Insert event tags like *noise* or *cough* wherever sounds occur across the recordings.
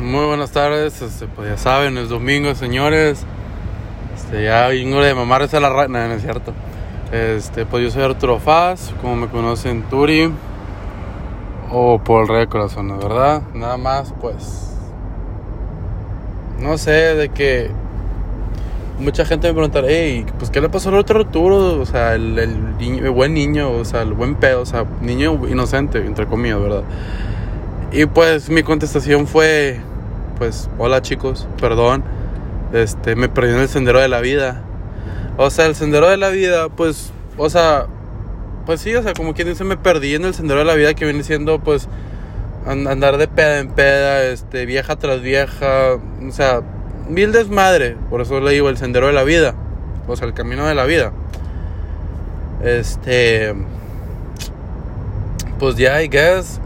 Muy buenas tardes, este, pues ya saben, es domingo, señores. Este, ya vengo de mamarse la rana, no es cierto. Este, pues yo soy Arturo Faz, como me conocen Turi, o por el Rey de Corazones, ¿verdad? Nada más, pues. No sé, de que. Mucha gente me preguntará, hey, pues ¿qué le pasó al otro Arturo? O sea, el niño- el buen niño, o sea, el buen pedo, o sea, niño inocente, entre comillas, ¿verdad? Y pues mi contestación fue, pues, hola chicos, perdón, este, me perdí en el sendero de la vida. O sea, el sendero de la vida, pues, o sea, pues sí, o sea, como quien dice, me perdí en el sendero de la vida que viene siendo, pues, an- andar de peda en peda, este, vieja tras vieja, o sea, mil desmadre, por eso le digo el sendero de la vida, o sea, el camino de la vida. Este, pues ya, I guess,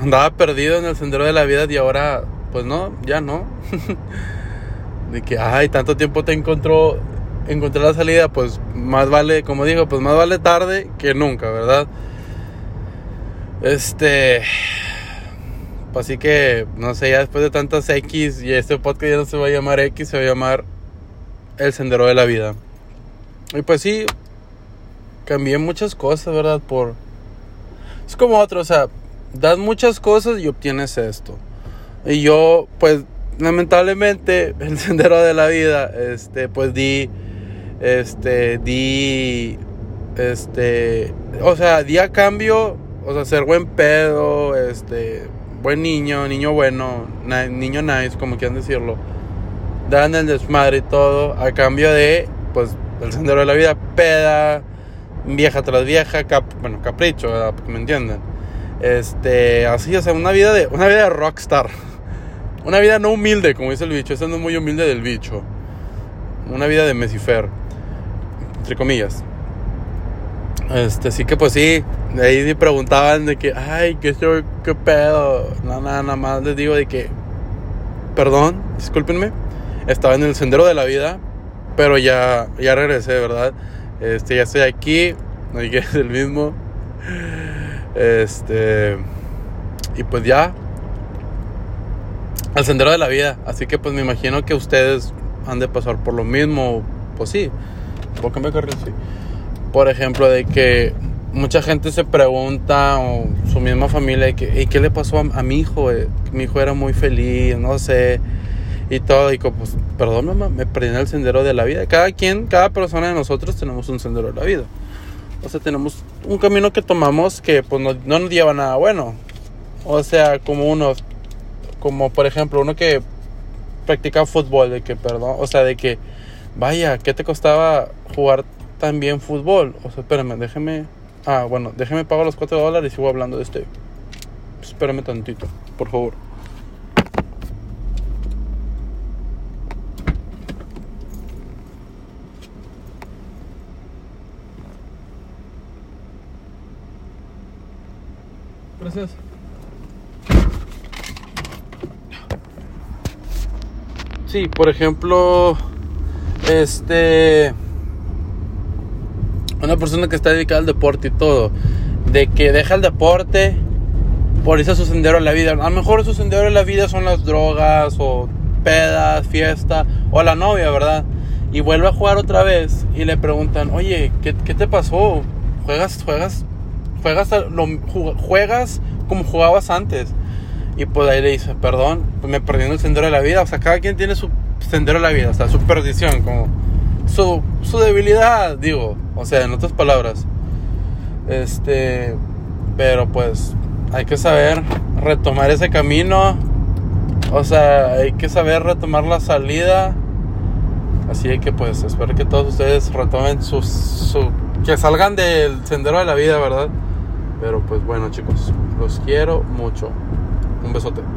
andaba perdido en el sendero de la vida y ahora, pues no, ya no. *laughs* de que, ay, tanto tiempo te encontró, encontré la salida, pues más vale, como digo, pues más vale tarde que nunca, ¿verdad? Este, pues así que, no sé, ya después de tantas X y este podcast ya no se va a llamar X, se va a llamar El Sendero de la Vida. Y pues sí, cambié muchas cosas, ¿verdad? Por... Es como otro, o sea, das muchas cosas y obtienes esto. Y yo, pues, lamentablemente, *laughs* el sendero de la vida, este, pues di, este, di, este, o sea, di a cambio, o sea, ser buen pedo, este, buen niño, niño bueno, niño nice, como quieran decirlo. Dan el desmadre y todo, a cambio de, pues, el sendero de la vida, peda, vieja tras vieja, cap- bueno, capricho, ¿verdad? Me entienden. Este, así, o sea, una vida de, una vida de rockstar. Una vida no humilde, como dice el bicho. Esa no es muy humilde del bicho. Una vida de Mesifer. Entre comillas. Este, sí que pues sí. Ahí sí preguntaban de que, ay, qué qué pedo. Nada, nada, nada más les digo de que, perdón, discúlpenme. Estaba en el sendero de la vida. Pero ya, ya regresé, ¿verdad? Este, ya estoy aquí. No que es el mismo. Este. Y pues ya. Al sendero de la vida. Así que pues me imagino que ustedes han de pasar por lo mismo. Pues sí. ¿Por qué me cargas así? Por ejemplo, de que mucha gente se pregunta, o su misma familia, de que, "Ey, ¿qué le pasó a, mi hijo? eh? Mi hijo era muy feliz, no sé. Y todo. Y como, pues, perdón, mamá, me perdí en el sendero de la vida. Cada quien, cada persona de nosotros tenemos un sendero de la vida. O sea, tenemos un camino que tomamos que pues no, no nos lleva nada bueno. O sea, como uno, como por ejemplo, uno que practica fútbol, de que, perdón, o sea, de que, vaya, ¿qué te costaba jugar tan bien fútbol? O sea, espérame, déjeme, ah, bueno, déjeme pagar los 4 dólares y sigo hablando de este. Espérame tantito, por favor. Gracias. Sí, por ejemplo, este, una persona que está dedicada al deporte y todo, de que deja el deporte por irse a su sendero en la vida. A lo mejor su sendero en la vida son las drogas o pedas, fiesta o la novia, ¿verdad? Y vuelve a jugar otra vez y le preguntan, oye, ¿qué, te pasó? ¿Juegas, juegas, juegas, juegas como jugabas antes? Y pues ahí le dice, perdón, pues me perdí en el sendero de la vida. O sea, cada quien tiene su sendero de la vida, o sea, su perdición, como su, su debilidad, digo. O sea, en otras palabras. Este, pero pues hay que saber retomar ese camino. O sea, hay que saber retomar la salida. Así que pues espero que todos ustedes retomen su, que salgan del sendero de la vida, ¿verdad? Pero pues bueno, chicos, los quiero mucho. Un besote.